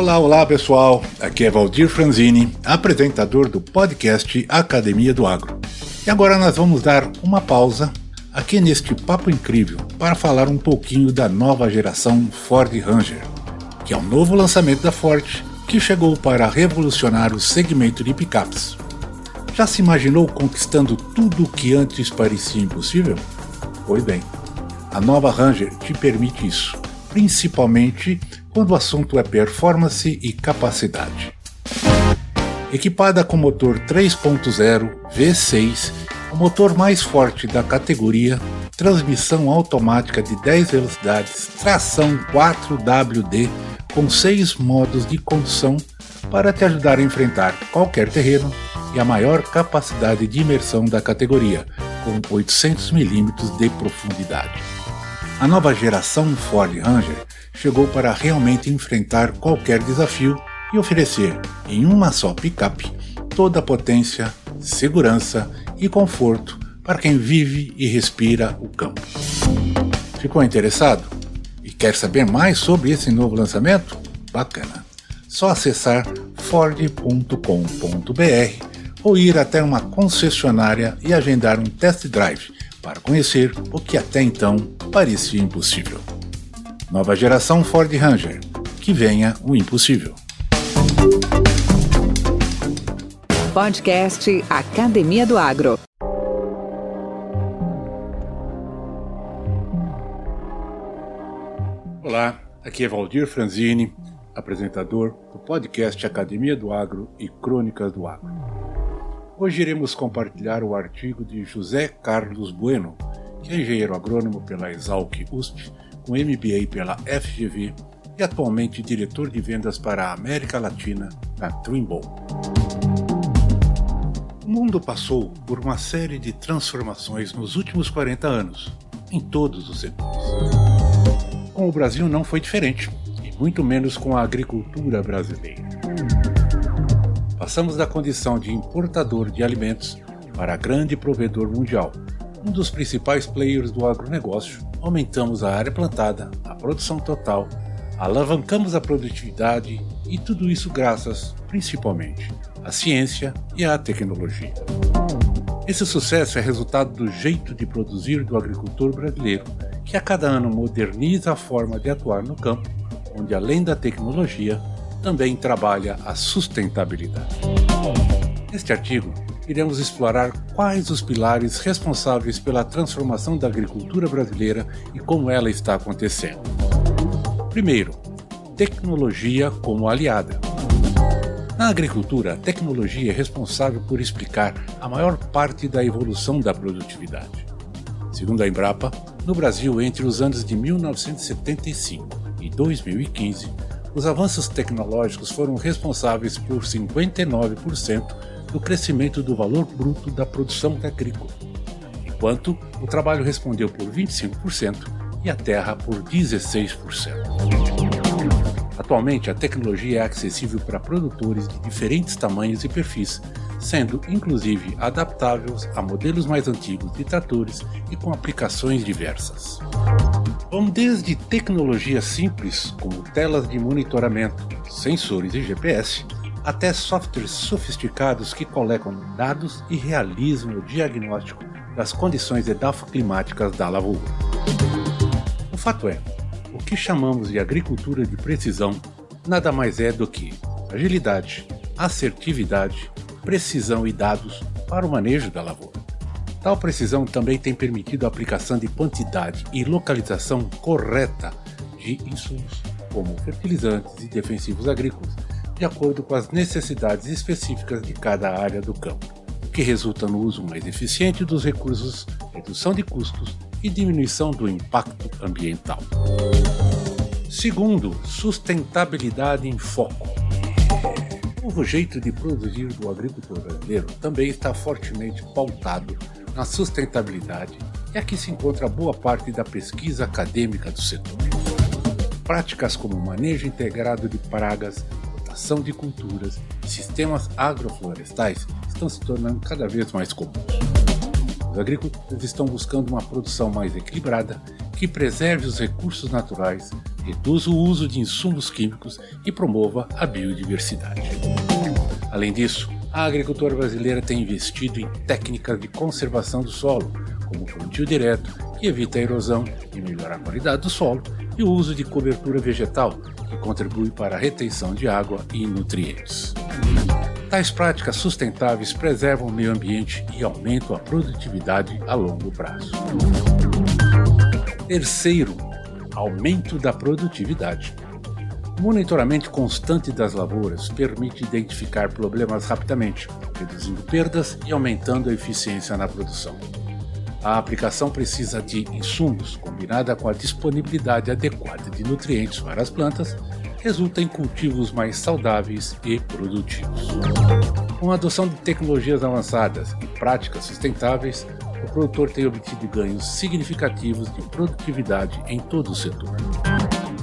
Olá, olá pessoal, aqui é Valdir Franzini, apresentador do podcast Academia do Agro. E agora nós vamos dar uma pausa aqui neste papo incrível para falar um pouquinho da nova geração Ford Ranger, que é um novo lançamento da Ford que chegou para revolucionar o segmento de picapes. Já se imaginou conquistando tudo o que antes parecia impossível? Pois bem, a nova Ranger te permite isso, principalmente quando o assunto é performance e capacidade. Equipada com motor 3.0 V6, o motor mais forte da categoria, transmissão automática de 10 velocidades, tração 4WD com 6 modos de condução para te ajudar a enfrentar qualquer terreno e a maior capacidade de imersão da categoria, com 800 mm de profundidade. A nova geração Ford Ranger chegou para realmente enfrentar qualquer desafio e oferecer, em uma só picape, toda a potência, segurança e conforto para quem vive e respira o campo. Ficou interessado? E quer saber mais sobre esse novo lançamento? Bacana! Só acessar ford.com.br ou ir até uma concessionária e agendar um test drive para conhecer o que até então parecia impossível. Nova geração Ford Ranger. Que venha o impossível. Podcast Academia do Agro. Olá, aqui é Valdir Franzini, apresentador do podcast Academia do Agro e Crônicas do Agro. Hoje iremos compartilhar o artigo de José Carlos Bueno, que é engenheiro agrônomo pela Exalc USP com MBA pela FGV e atualmente diretor de vendas para a América Latina na Trimble. O mundo passou por uma série de transformações nos últimos 40 anos, em todos os setores. Com o Brasil não foi diferente, e muito menos com a agricultura brasileira. Passamos da condição de importador de alimentos para grande provedor mundial, um dos principais players do agronegócio aumentamos a área plantada, a produção total, alavancamos a produtividade e tudo isso graças, principalmente, à ciência e à tecnologia. Esse sucesso é resultado do jeito de produzir do agricultor brasileiro, que a cada ano moderniza a forma de atuar no campo, onde além da tecnologia, também trabalha a sustentabilidade. Neste artigo, iremos explorar quais os pilares responsáveis pela transformação da agricultura brasileira e como ela está acontecendo. Primeiro, tecnologia como aliada. Na agricultura, a tecnologia é responsável por explicar a maior parte da evolução da produtividade. Segundo a Embrapa, no Brasil, entre os anos de 1975 e 2015, os avanços tecnológicos foram responsáveis por 59% do crescimento do valor bruto da produção agrícola, enquanto o trabalho respondeu por 25% e a terra por 16%. Atualmente, a tecnologia é acessível para produtores de diferentes tamanhos e perfis, sendo inclusive adaptáveis a modelos mais antigos de tratores e com aplicações diversas. Vão desde tecnologias simples, como telas de monitoramento, sensores e GPS, até softwares sofisticados que coletam dados e realizam o diagnóstico das condições edafoclimáticas da lavoura. O fato é, o que chamamos de agricultura de precisão nada mais é do que agilidade, assertividade, precisão e dados para o manejo da lavoura. Tal precisão também tem permitido a aplicação de quantidade e localização correta de insumos, como fertilizantes e defensivos agrícolas, de acordo com as necessidades específicas de cada área do campo, o que resulta no uso mais eficiente dos recursos, redução de custos e diminuição do impacto ambiental. Segundo, sustentabilidade em foco. O novo jeito de produzir do agricultor brasileiro também está fortemente pautado na sustentabilidade e aqui se encontra boa parte da pesquisa acadêmica do setor. Práticas como manejo integrado de pragas, rotação de culturas e sistemas agroflorestais estão se tornando cada vez mais comuns. Os agricultores estão buscando uma produção mais equilibrada que preserve os recursos naturais, reduza o uso de insumos químicos e promova a biodiversidade. Além disso, a agricultura brasileira tem investido em técnicas de conservação do solo, como o plantio direto, que evita a erosão e melhora a qualidade do solo, e o uso de cobertura vegetal, que contribui para a retenção de água e nutrientes. Tais práticas sustentáveis preservam o meio ambiente e aumentam a produtividade a longo prazo. Terceiro, aumento da produtividade. Monitoramento constante das lavouras permite identificar problemas rapidamente, reduzindo perdas e aumentando a eficiência na produção. A aplicação precisa de insumos, combinada com a disponibilidade adequada de nutrientes para as plantas, resulta em cultivos mais saudáveis e produtivos. Com a adoção de tecnologias avançadas e práticas sustentáveis, o produtor tem obtido ganhos significativos de produtividade em todo o setor.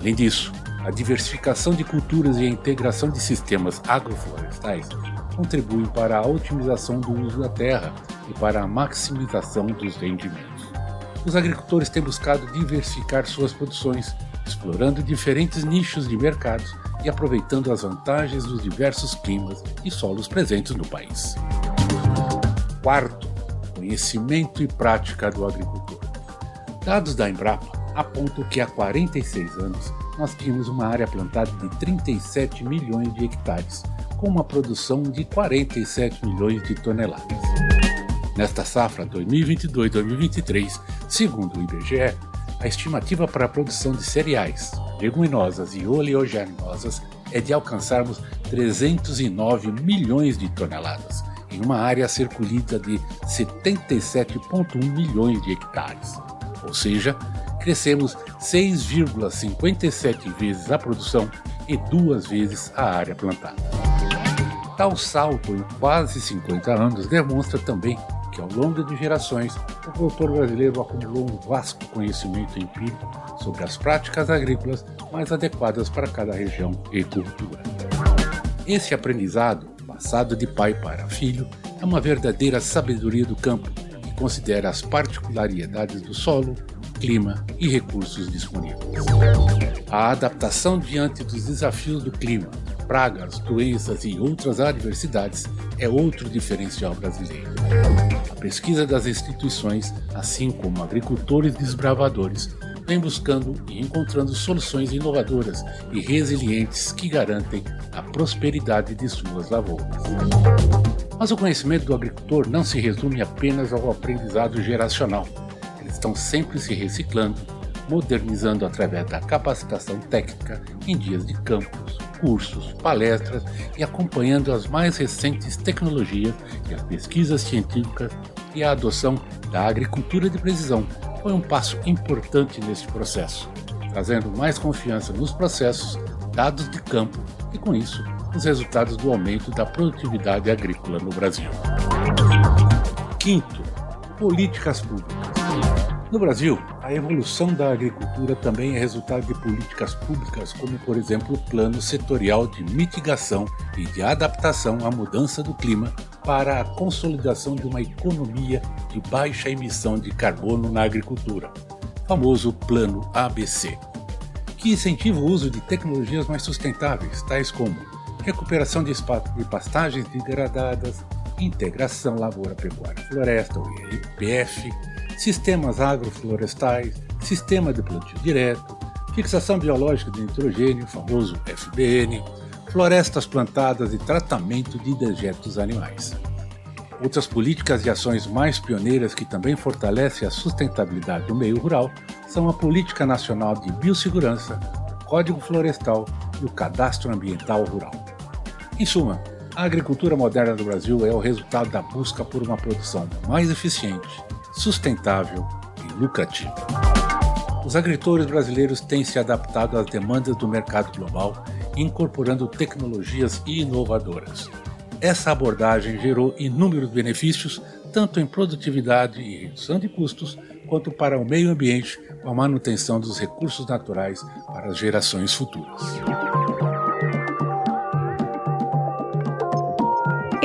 Além disso, a diversificação de culturas e a integração de sistemas agroflorestais contribuem para a otimização do uso da terra e para a maximização dos rendimentos. Os agricultores têm buscado diversificar suas produções, explorando diferentes nichos de mercados e aproveitando as vantagens dos diversos climas e solos presentes no país. Quarto, conhecimento e prática do agricultor. Dados da Embrapa apontam que há 46 anos nós tínhamos uma área plantada de 37 milhões de hectares, com uma produção de 47 milhões de toneladas. Nesta safra 2022-2023, segundo o IBGE, a estimativa para a produção de cereais, leguminosas e oleaginosas é de alcançarmos 309 milhões de toneladas, em uma área a ser colhida de 77,1 milhões de hectares. Ou seja, crescemos 6,57 vezes a produção e duas vezes a área plantada. Tal salto em quase 50 anos demonstra também que, ao longo de gerações, o produtor brasileiro acumulou um vasto conhecimento empírico sobre as práticas agrícolas mais adequadas para cada região e cultura. Esse aprendizado passado de pai para filho, é uma verdadeira sabedoria do campo que considera as particularidades do solo, clima e recursos disponíveis. A adaptação diante dos desafios do clima, pragas, doenças e outras adversidades é outro diferencial brasileiro. A pesquisa das instituições, assim como agricultores desbravadores, vem buscando e encontrando soluções inovadoras e resilientes que garantem a prosperidade de suas lavouras. Mas o conhecimento do agricultor não se resume apenas ao aprendizado geracional. Eles estão sempre se reciclando, modernizando através da capacitação técnica em dias de campos, cursos, palestras e acompanhando as mais recentes tecnologias e as pesquisas científicas e a adoção da agricultura de precisão foi um passo importante neste processo, trazendo mais confiança nos processos, dados de campo e, com isso, os resultados do aumento da produtividade agrícola no Brasil. Quinto, políticas públicas. No Brasil, a evolução da agricultura também é resultado de políticas públicas, como, por exemplo, o Plano Setorial de Mitigação e de Adaptação à Mudança do Clima para a consolidação de uma economia de baixa emissão de carbono na agricultura, famoso Plano ABC, que incentiva o uso de tecnologias mais sustentáveis, tais como recuperação de, de pastagens degradadas, integração lavoura-pecuária-floresta, o sistemas agroflorestais, sistema de plantio direto, fixação biológica de nitrogênio, famoso FBN, florestas plantadas e tratamento de dejetos animais. Outras políticas e ações mais pioneiras que também fortalecem a sustentabilidade do meio rural são a Política Nacional de Biossegurança, o Código Florestal e o Cadastro Ambiental Rural. Em suma, a agricultura moderna do Brasil é o resultado da busca por uma produção mais eficiente, sustentável e lucrativa. Os agricultores brasileiros têm se adaptado às demandas do mercado global, incorporando tecnologias inovadoras. Essa abordagem gerou inúmeros benefícios, tanto em produtividade e redução de custos, quanto para o meio ambiente, com a manutenção dos recursos naturais para as gerações futuras.